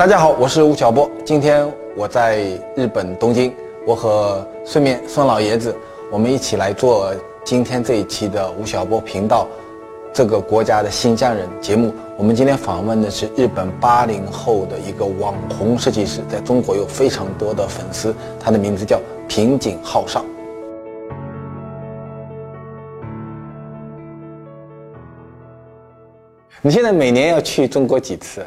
大家好，我是吴晓波。今天我在日本东京，我和顺便孙老爷子，我们一起来做今天这一期的吴晓波频道这个国家的新疆人节目。我们今天访问的是日本八零后的一个网红设计师，在中国有非常多的粉丝，他的名字叫平井浩尚。你现在每年要去中国几次？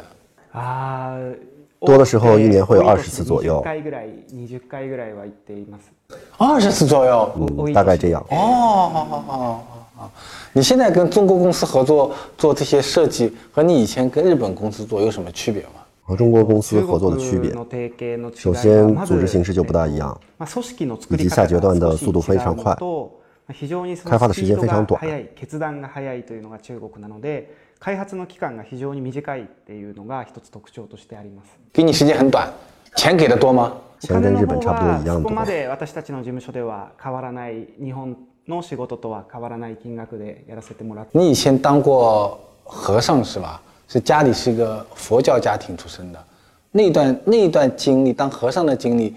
ー多的时候一年会有20次左右20回ぐらい20回ぐらいは行っています二十次左右。嗯，大概这样。哦，好好好好好。你现在跟中国公司合作做这些设计，和你以前跟日本公司做有什么区别吗？和中国公司合作的区别，中国の提携の違いは首先まず组织形式就不大一样，まあ組織の作以及り方下阶段的が少し速度非常快違うのとまあ非常にその開發的時間非常短 スピードが速い決断が速いというのが中国なので開発の期間が非常に短いっていうのが一つ特徴としてあります给你时间很短，钱给的多吗？钱跟日本差不多一样多そこま。で私たちの事務所では変わらない日本の仕事とは変わらない金額でやらせてもらって你以前当过和尚是吧？是家里是一个佛教家庭出身的，那段那一段经历，当和尚的经历，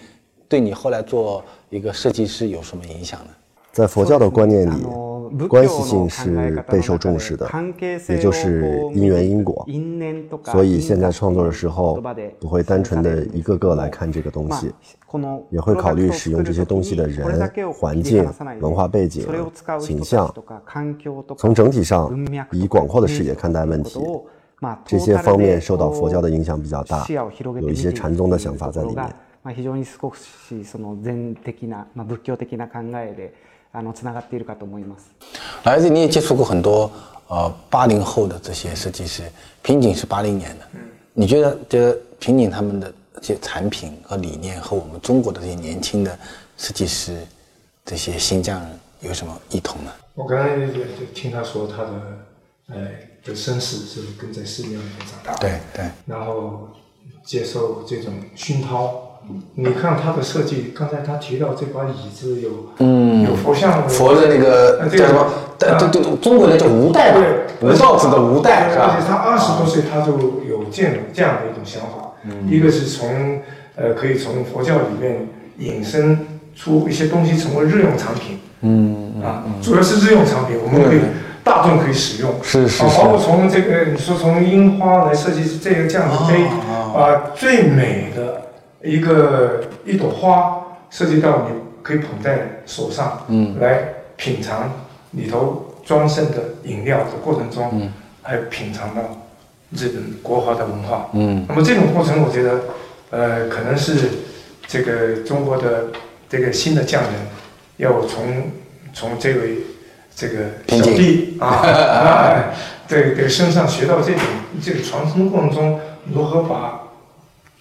对你后来做一个设计师有什么影响呢？在佛教的观念あ里の仏教の， 关系性是备受重视的関係，性を也就是因缘因果。因縁とか所以现在创作的时候言葉で不会单纯的一个个来看这个东西まあ，この也会考虑使用这些东西的これだけを人、環境切り離さない、で文化背景それを使う、人たち形象と。か環境とか从整体上文脈とか以广阔的视野看待问题ということをまあ这些方面受到佛教的影响比较大視野を広げて有一些禅宗的想法在里面 見ていくところがまあ非常に少しその禅的な、まあ、仏教的な考えであのつながっているかと思います。来自你也接触过很多呃八零后的这些设计师，瓶颈是八零年的，你觉得这瓶颈他们的这些产品和理念和我们中国的这些年轻的设计师这些新疆人有什么异同呢？我刚才也就听他说他的呃的身世是跟在寺庙里面长大的，对对，然后接受这种熏陶。 你看他的设计，刚才他提到这把椅子有嗯。有佛像，佛的那个叫什么？对对对，中国人叫无代吧，对，吴道子的无代是而且他吧？二十多岁他就有这样这样的一种想法，一个是从呃可以从佛教里面引申出一些东西成为日用产品，嗯啊，主要是日用产品，我们可以大众可以使用，啊，是是。是包括从这个你说从樱花来设计这个这样的杯，啊，最美的一个一朵花涉及到你可以捧在手上，嗯，来品尝里头装盛的饮料的过程中，嗯，还品尝到日本国华的文化，嗯，那么这种过程，我觉得，呃，可能是这个中国的这个新的匠人要从从这位这个小弟啊 啊，对对身上学到这种这个传承过程中如何把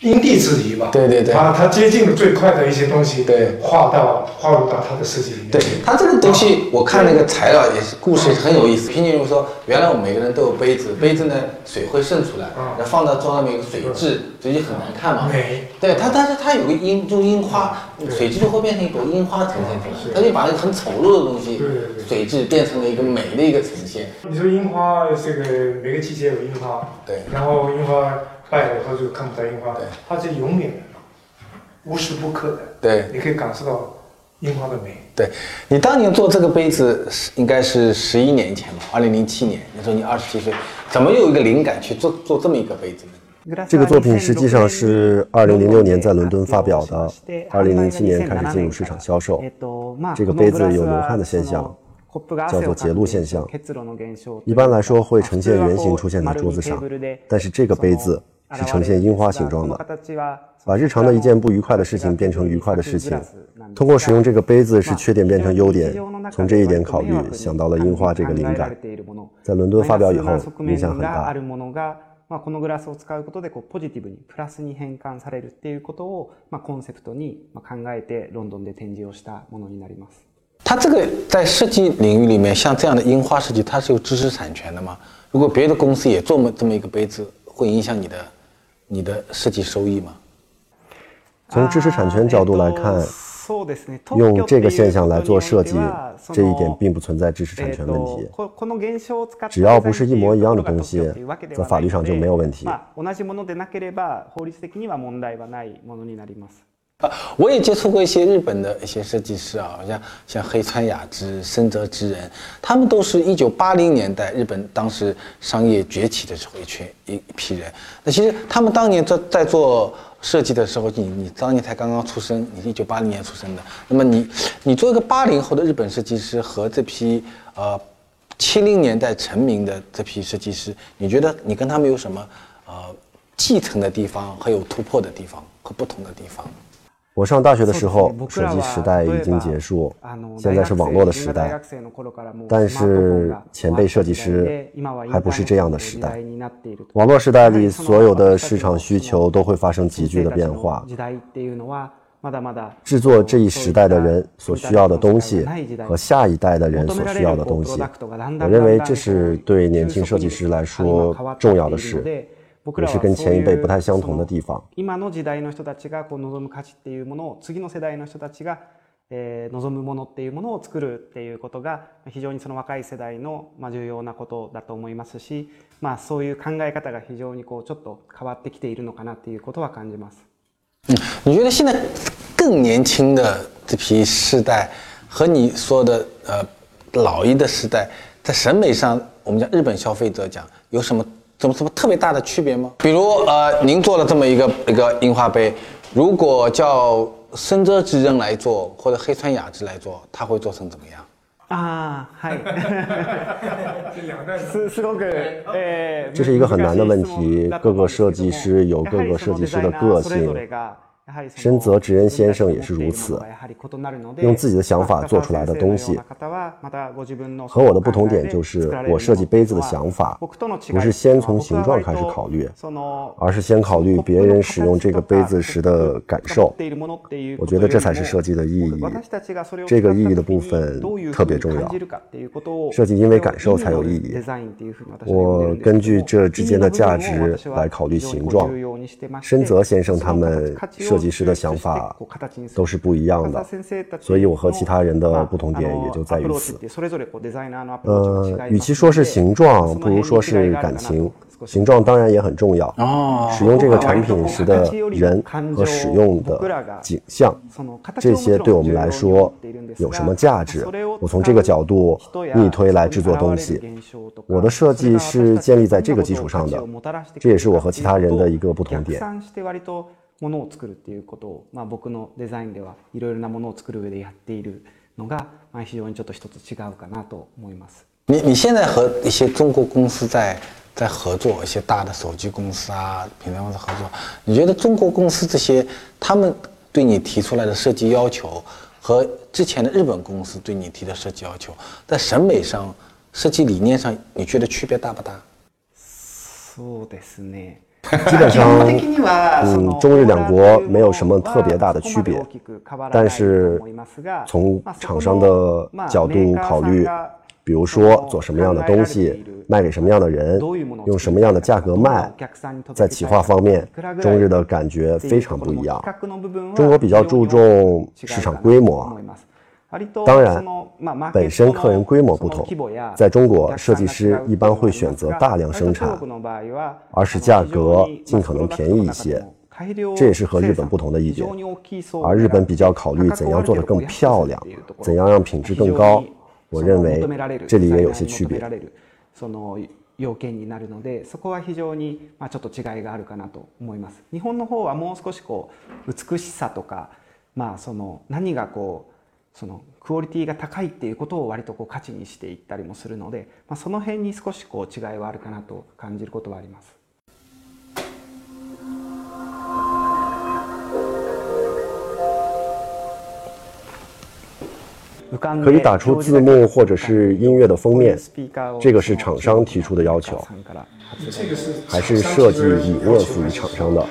因地制宜吧，对对对。他他接近的最快的一些东西，对。画到画入到他的设计里面，对。他这个东西，我看那个材料也是故事很有意思。平静如说，原来我们每个人都有杯子，杯子呢水会渗出来，然后放到桌上面有个水渍，水就很难看嘛。美。对它，但是它有个樱，就樱花，水质就会变成一朵樱花呈现出来，它就把那个很丑陋的东西水质变成了一个美的一个呈现。你说樱花这个每个季节有樱花，对然后樱花败了以后就看不到樱花对，它是永远的，无时不刻的，对。你可以感受到樱花的美。对，你当年做这个杯子是应该是十一年前吧，二零零七年，你说你二十七岁，怎么有一个灵感去做做这么一个杯子呢？这个作品实际上是2006年在伦敦发表的2007年开始进入市场销售。这个杯子有流汗的现象叫做结露现象。一般来说会呈现圆形出现在桌子上，但是这个杯子是呈现樱花形状的，把日常的一件不愉快的事情变成愉快的事情。通过使用这个杯子，使缺点变成优点。从这一点考虑，想到了樱花这个灵感。在伦敦发表以后，影响很大。まあ、このグラスを使うことでこうポジティブにプラスに変換されるっていうことを、まあ、コンセプトにまあ考えてロンドンで展示をしたものになります。它这个在设计领域里面，像这样的樱花设计，它是有知识产权的吗？如果别的公司也做么这么一个杯子，会影响你的 你的设计收益吗？从知识产权角度来看，用这个现象来做设计，这一点并不存在知识产权问题。只要不是一模一样的东西，在法律上就没有问题。啊，我也接触过一些日本的一些设计师啊，像像黑川雅之、深泽直人，他们都是一九八零年代日本当时商业崛起的时候一群一一批人。那其实他们当年在在做设计的时候，你你当年才刚刚出生，你一九八零年出生的，那么你你做一个八零后的日本设计师和这批呃七零年代成名的这批设计师，你觉得你跟他们有什么呃继承的地方，和有突破的地方和不同的地方？我上大学的时候，手机时代已经结束，现在是网络的时代。但是前辈设计师还不是这样的时代。网络时代里，所有的市场需求都会发生急剧的变化。制作这一时代的人所需要的东西和下一代的人所需要的东西，我认为这是对年轻设计师来说重要的事。也是跟前一辈不太相同的地方。今の時代の人たちがこう望む価値っていうものを次の世代の人たちが、えー、望むものっていうものを作るっていうことが非常にその若い世代のまあ重要なことだと思いますし、まあそういう考え方が非常にこうちょっと変わってきているのかなっていうことは感じます。嗯，你觉得现在更年轻的这批世代和你说的呃老一的时代，在审美上，我们讲日本消费者讲有什么怎么什么特别大的区别吗？比如呃，您做了这么一个一个樱花杯，如果叫深泽直人来做，或者黑川雅之来做，他会做成怎么样？啊，嗨，是是个 这是一个很难的问题，各个设计师有各个设计师的个性。深泽直人先生也是如此，用自己的想法做出来的东西。和我的不同点就是，我设计杯子的想法不是先从形状开始考虑，而是先考虑别人使用这个杯子时的感受。我觉得这才是设计的意义，这个意义的部分特别重要。设计因为感受才有意义。我根据这之间的价值来考虑形状。深泽先生他们设。设计师的想法都是不一样的，所以我和其他人的不同点也就在于此。呃，与其说是形状，不如说是感情。形状当然也很重要。哦，使用这个产品时的人和使用的景象，这些对我们来说有什么价值？我从这个角度逆推来制作东西。我的设计是建立在这个基础上的，这也是我和其他人的一个不同点。ものを作るっていうことを、まあ、僕のデザインではいろいろなものを作る上でやっているのが、まあ、非常にちょっと一つ違うかなと思います。你你现在和一些中国公司在在合作，一些大的手机公司啊、品牌公司合作，你觉得中国公司这些他们对你提出来的设计要求和之前的日本公司对你提的设计要求，在审美上、设计理念上，你觉得区别大不大？そうですね。基本上，嗯，中日两国没有什么特别大的区别，但是从厂商的角度考虑，比如说做什么样的东西，卖给什么样的人，用什么样的价格卖，在企划方面，中日的感觉非常不一样。中国比较注重市场规模。当然，本身客人规模不同，在中国设计师一般会选择大量生产，而使价格尽可能便宜一些，这也是和日本不同的一点。而日本比较考虑怎样做得更漂亮，怎样让品质更高。我认为这里也有些区别。要件になるので、そこは非常にまあちょっと違いがあるかなと思います。日本の方はもう少しこう美しさとか、まあその何がこう そのクオリティが高いっていうことを割とこう価値にしていったりもするので、まあ、その辺に少しこう違いはあるかなと感じることはあります。可以打出字幕或者是音乐的封面，这个是厂商提出的要求，还是设计理念属于厂商的？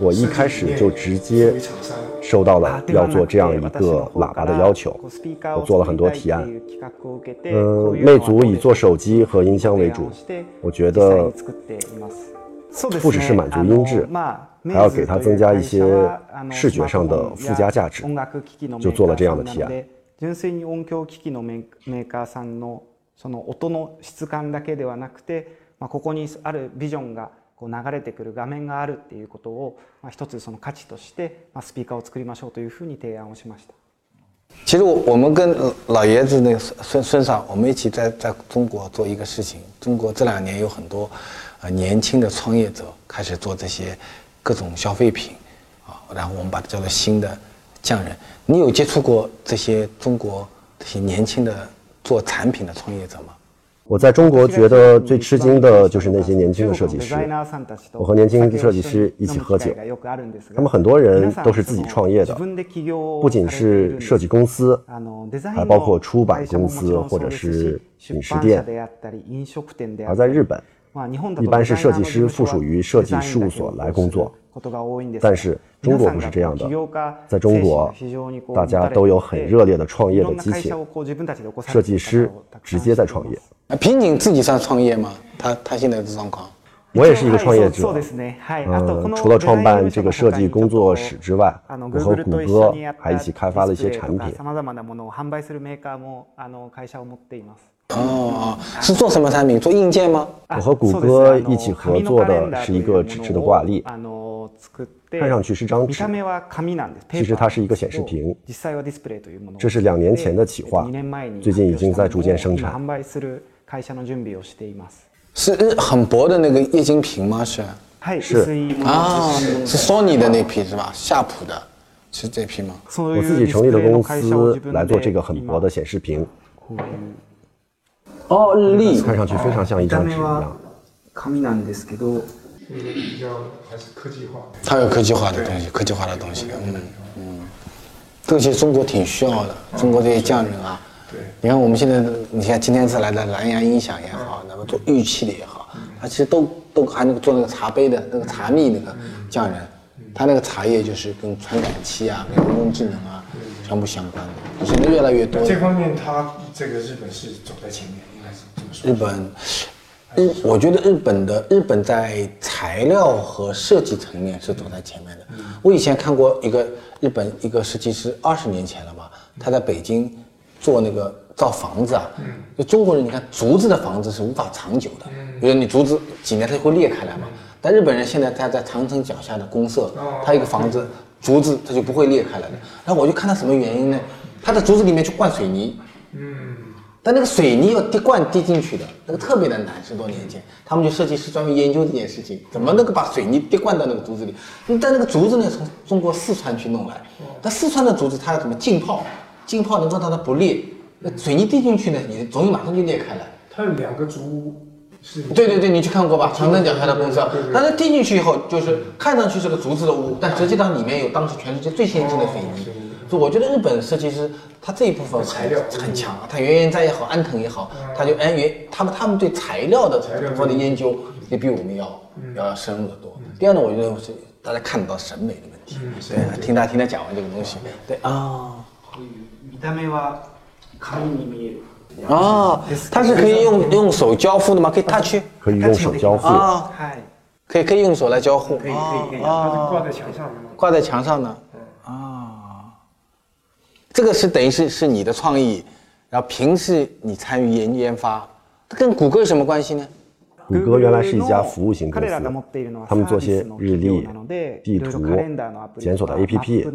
我一开始就直接。收到了要做这样一个喇叭的要求，我做了很多提案。嗯，魅族以做手机和音箱为主，我觉得 不只是满足音质，还要给它增加一些视觉上的附加价值，就做了这样的提案。純粋に音響機器のメーカーさんのその音の質感だけではなくて、まあ、ここにあるビジョンが こう流れてくる画面があるっていうことを、まあ、一つその価値として、まあ、スピーカーを作りましょうというふうに提案をしました。其实我们跟老爷子那个孙孙少，我们一起在在中国做一个事情。中国这两年有很多呃年轻的创业者开始做这些各种消费品啊，然后我们把它叫做新的匠人。你有接触过这些中国这些年轻的做产品的创业者吗？ 我在中国觉得最吃惊的就是那些年轻的设计师。我和年轻设计师一起喝酒，他们很多人都是自己创业的，不仅是设计公司，还包括出版公司或者是饮食店。而在日本，一般是设计师附属于设计事务所来工作。但是中国不是这样的，在中国，大家都有很热烈的创业的激情，设计师直接在创业。平井自己算创业吗？他他现在的状况？我也是一个创业者，嗯，除了创办这个设计工作室之外，我和谷歌还一起开发了一些产品。哦哦，是做什么产品？做硬件吗？我和谷歌一起合作的是一个纸质的挂历。看上去是张纸，其实它是一个显示屏。这是两年前的企划，最近已经在逐渐生产。是很薄的那个液晶屏吗？是是啊，是索尼的那批是吧？夏普的，是这批吗？我自己成立的公司来做这个很薄的显示屏。哦，日历，看上去非常像一张纸一样。比较还是科技化，它有科技化的东西，科技化的东西，嗯嗯，这些中国挺需要的，中国这些匠人啊，对，你看我们现在，你看今天是来的蓝牙音响也好，那么做玉器的也好，他其实都都还能做那个茶杯的那个茶蜜那个匠人，他那个茶叶就是跟传感器啊、跟人工智能啊全部相关的，现在越来越多。这方面，他这个日本是走在前面，应该是这么说。日本。日，我觉得日本的日本在材料和设计层面是走在前面的。我以前看过一个日本一个设计师，二十年前了吧，他在北京做那个造房子啊。就中国人，你看竹子的房子是无法长久的，比如你竹子几年它就会裂开来嘛。但日本人现在他在长城脚下的公社，他一个房子竹子它就不会裂开来的。然后我就看他什么原因呢？他在竹子里面去灌水泥。嗯但那个水泥要滴灌滴进去的，那个特别的难。十多年前，他们就设计师专门研究这件事情，怎么能够把水泥滴灌到那个竹子里？但那个竹子呢，从中国四川去弄来，但四川的竹子它要怎么浸泡？浸泡能够让它不裂。那水泥滴进去呢，你容易马上就裂开了。它有两个竹是？对对对，你去看过吧？长城脚下的公司，但是滴进去以后，就是看上去是个竹子的屋，但实际上里面有当时全世界最先进的水泥。我觉得日本设计师他这一部分材料很强啊，他原研哉也好，安藤也好，他就哎原他们他们对材料的这部分的研究也比我们要要深入的多。第二呢，我觉得是大家看得到审美的问题。对，听他听他讲完这个东西，对啊。啊，它是可以用用手交互的吗？可以 touch？可以用手交互啊，可以可以用手来交互。可以可以可以，它是挂在墙上的吗。挂在墙上的。啊这个是等于是是你的创意，然后平时你参与研研发，跟谷歌有什么关系呢？谷歌原来是一家服务型公司，他们做些日历、地图、检索的 APP，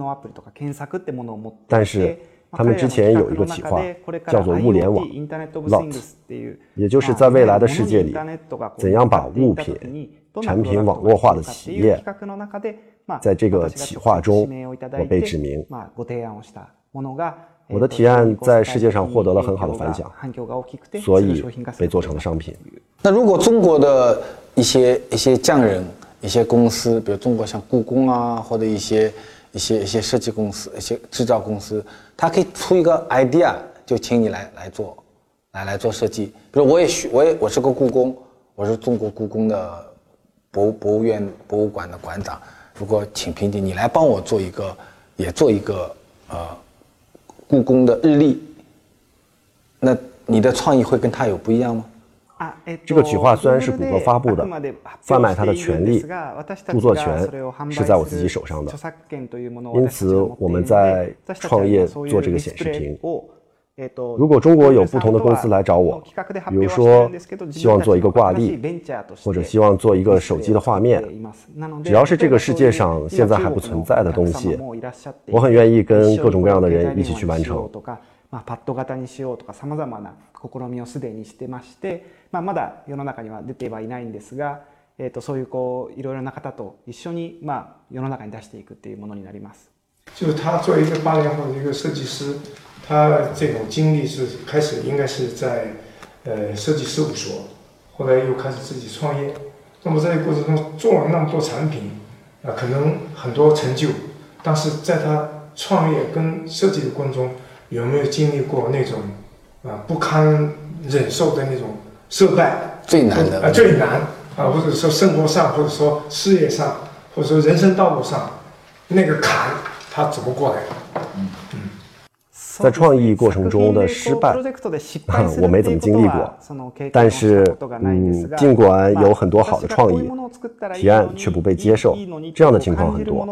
但是他们之前有一个企划叫做物联网 （LOT），也就是在未来的世界里，怎样把物品、产品网络化的企业，在这个企划中，我被指名。我的提案在世界上获得了很好的反响，所以被做成了商品。那如果中国的一些一些匠人、一些公司，比如中国像故宫啊，或者一些一些一些设计公司、一些制造公司，他可以出一个 idea，就请你来来做，来来做设计。比如我也学，我也我是个故宫，我是中国故宫的博博物院博物馆的馆长。如果请平姐，你来帮我做一个，也做一个呃。故宫的日历，那你的创意会跟他有不一样吗？这个企划虽然是谷歌发布的，贩卖它的权利、著作权是在我自己手上的。因此，我们在创业做这个显示屏。如果中国有不同的公司来找我，比如说希望做一个挂历，或者希望做一个手机的画面，只要是这个世界上现在还不存在的东西，我很愿意跟各种各样的人一起去完成。まあ、パッド型にしようとかさまざまな試みをすでにしてまして、まあ、まだ世の中には出てはいないんですが、えー、とそういうこういろいろな方と一緒に、まあ、世の中に出していくっていうものになります。就是他作为一个八零后的一个设计师，他这种经历是开始应该是在呃设计事务所，后来又开始自己创业。那么在这个过程中做了那么多产品，啊，呃可能很多成就，但是在他创业跟设计的过程中，有没有经历过那种啊不堪忍受的那种失败？最难的啊，最难啊，或者说生活上，或者说事业上，或者说人生道路上，那个坎他怎么过来的？嗯嗯，在创意过程中的失败，我没怎么经历过。但是，嗯，尽管有很多好的创意提案却不被接受，这样的情况很多。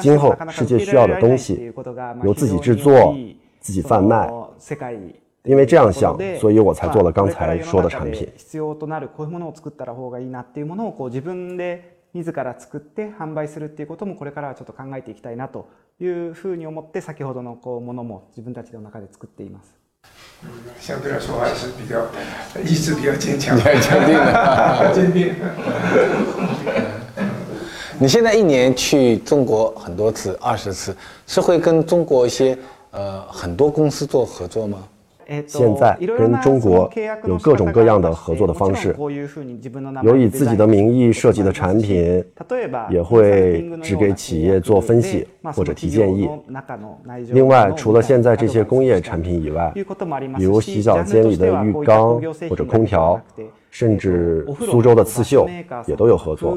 今后世界需要的东西由自己制作、自己贩卖，因为这样想，所以我才做了刚才说的产品。自ら作って販売するっていうこともこれからはちょっと考えていきたいなというふうに思って先ほどのこうものも自分たちの中で作っています。相对来说还是比较意志比较坚强，坚定的，坚定。你现在一年去中国很多次，二十次，是会跟中国一些呃很多公司做合作吗？现在跟中国有各种各样的合作的方式，有以自己的名义设计的产品，也会只给企业做分析或者提建议。另外，除了现在这些工业产品以外，比如洗澡间里的浴缸或者空调，甚至苏州的刺绣也都有合作。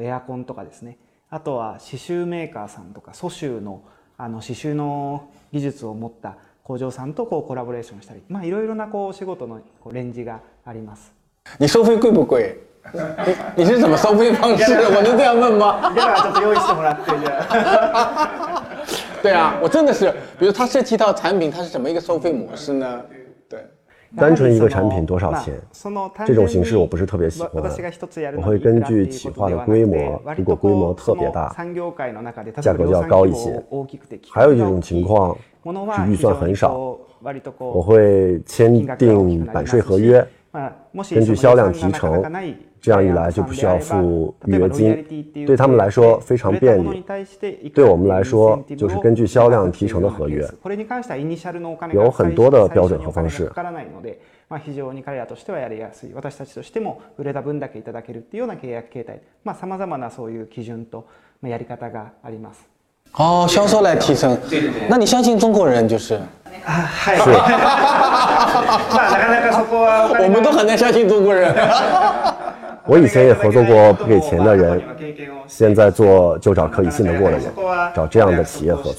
エアコンとかですねあとは刺繍メーカーさんとか蘇州のあの刺繍の技術を持った工場さんとこうコラボレーションしたりまあいろいろなこう仕事のこうレンジがあります。你收费贵不贵？你是怎么收费方式？我能这样问吗？だからちょっと用意してもらってじゃ。对啊，我真的是，比如他设计一套产品，它是怎么一个收费模式呢？单纯一个产品多少钱？这种形式我不是特别喜欢。我会根据企划的规模，如果规模特别大，价格就要高一些。还有一种情况是预算很少，我会签订版税合约，根据销量提成。这样一来就不需要付预约金，对他们来说非常便利。对我们来说就是根据销量提成的合约，有很多的标准和方式。まあ非常に彼らとしてはやりやすい私たちとしても売れた分だけいただけるっていうような契約形態まあさまざまなそういう基準とやり方があります。哦，销售来提升，那你相信中国人就是？啊，是。那なかなかそこは我们都很难相信中国人。 我以前也合作过不给钱的人，现在做就找可以信得过的人，找这样的企业合作。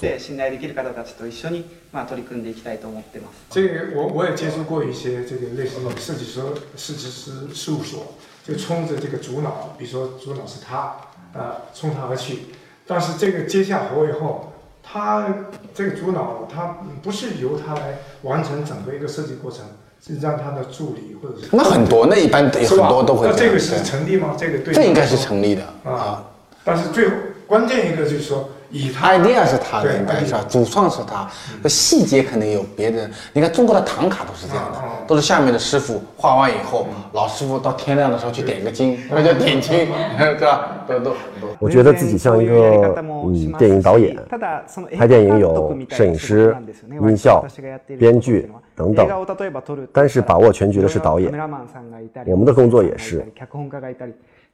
这个我我也接触过一些这个类似的设计师设计师事务所，就冲着这个主脑，比如说主脑是他，啊，冲他而去。但是这个接下活以后，他这个主脑他不是由他来完成整个一个设计过程。是让他的助理或者是那很多，那一般很多都会。那这个是成立吗？这个对。这应该是成立的啊。但是最关键一个就是说。Idea 是他的，应该是吧？主创是他，细节肯定有别人。你看中国的唐卡都是这样的，都是下面的师傅画完以后，老师傅到天亮的时候去点个睛，那叫点睛，对吧？都都很多。我觉得自己像一个嗯电影导演，拍电影有摄影师、音效、编剧等等，但是把握全局的是导演。我们的工作也是。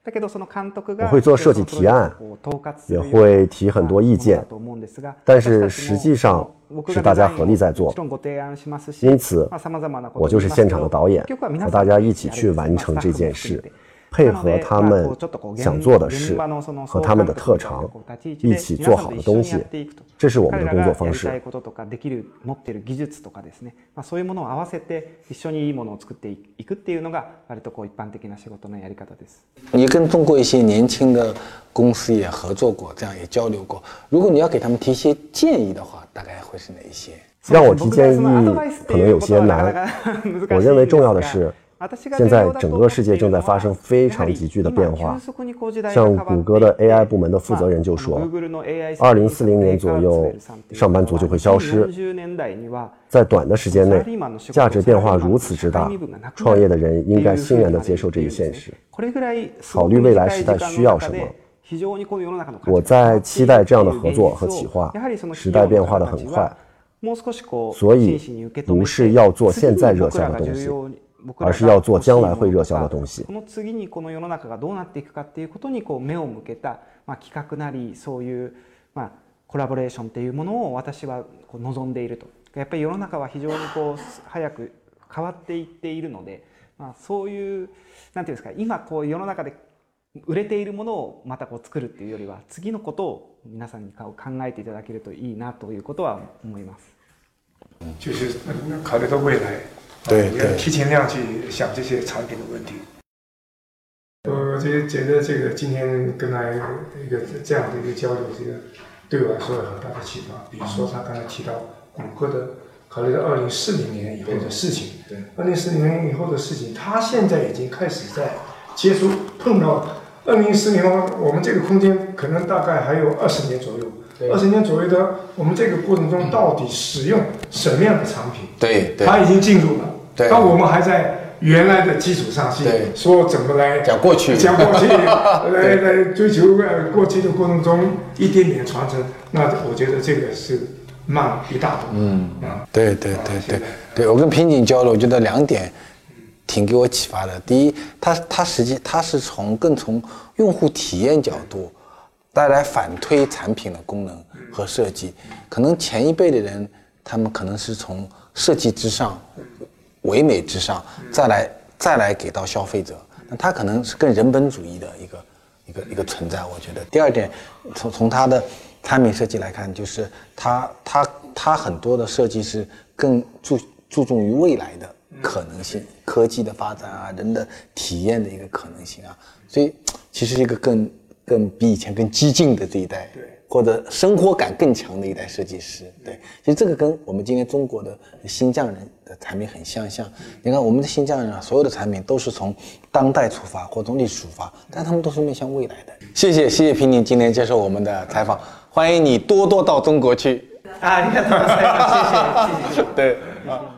我会做设计提案，也会提很多意见，但是实际上是大家合力在做。因此，我就是现场的导演，和大家一起去完成这件事。配合他们想做的事和他们的特长，一起做好的东西，这是我们的工作方式。そういうものを合わせて一緒にいいものを作っていくっていうのが割とこう一般的な仕事のやり方です。你跟中国一些年轻的公司也合作过，这样也交流过。如果你要给他们提一些建议的话，大概会是哪一些？让我提建议可能有些难。我认为重要的是。 现在整个世界正在发生非常急剧的变化，像谷歌的 AI 部门的负责人就说，二零四零年左右，上班族就会消失。在短的时间内，价值变化如此之大，创业的人应该欣然地接受这一现实，考虑未来时代需要什么。我在期待这样的合作和企划。时代变化的很快，所以不是要做现在热销的东西。而是要做将来会热销的东西。この次にこの世の中がどうなっていくかっていうことにこう目を向けたまあ企画なりそういうまあコラボレーションっていうものを私はこう望んでいると。やっぱり世の中は非常にこう早く変わっていっているので、まあそういうなんていうんですか今こう世の中で売れているものをまたこう作るっていうよりは次のことを皆さんに考えていただけるといいなということは思います。就是考虑到未来。对，要提前那样去想这些产品的问题。我觉觉得这个今天跟他一个这样的一个交流，这个对我来说有很大的启发。比如说他刚才提到谷歌的，考虑到二零四零年以后的事情，对，二零四零年以后的事情，他现在已经开始在接触碰到二零四零年，我们这个空间可能大概还有二十年左右。二十年左右的，我们这个过程中到底使用什么样的产品？对，他已经进入了。那我们还在原来的基础上去说怎么来讲过去，讲过去，来来追求呃过去的过程中一点点传承。那我觉得这个是慢一大步。嗯啊，对对对对对，我跟平井交流，我觉得两点挺给我启发的。第一，他他实际他是从更从用户体验角度带来反推产品的功能和设计。可能前一辈的人，他们可能是从设计之上。唯美之上，再来再来给到消费者，那他可能是更人本主义的一个一个一个存在。我觉得第二点，从从他的产品设计来看，就是他他他很多的设计是更注注重于未来的可能性、科技的发展啊，人的体验的一个可能性啊，所以其实一个更更比以前更激进的这一代。对。或者生活感更强的一代设计师，对，其实这个跟我们今天中国的新疆人的产品很相像。你看，我们的新疆人啊，所有的产品都是从当代出发或从历史出发，但他们都是面向未来的。谢谢，谢谢平宁今天接受我们的采访，欢迎你多多到中国去。啊，你看，谢谢，谢谢，对啊。